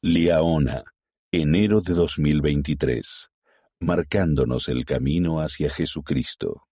Liaona, enero de 2023, marcándonos el camino hacia Jesucristo.